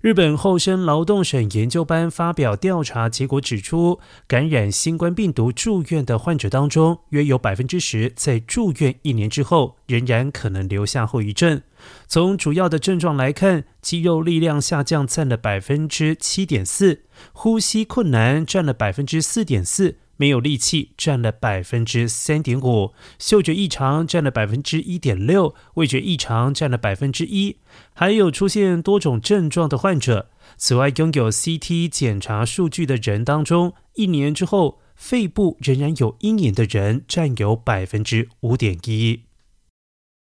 日本厚生劳动省研究班发表调查结果指出，感染新冠病毒住院的患者当中，约有百分之十在住院一年之后仍然可能留下后遗症。从主要的症状来看，肌肉力量下降占了百分之七点四，呼吸困难占了百分之四点四。没有力气占了百分之三点五，嗅觉异常占了百分之一点六，味觉异常占了百分之一，还有出现多种症状的患者。此外，拥有 CT 检查数据的人当中，一年之后肺部仍然有阴影的人占有百分之五点一。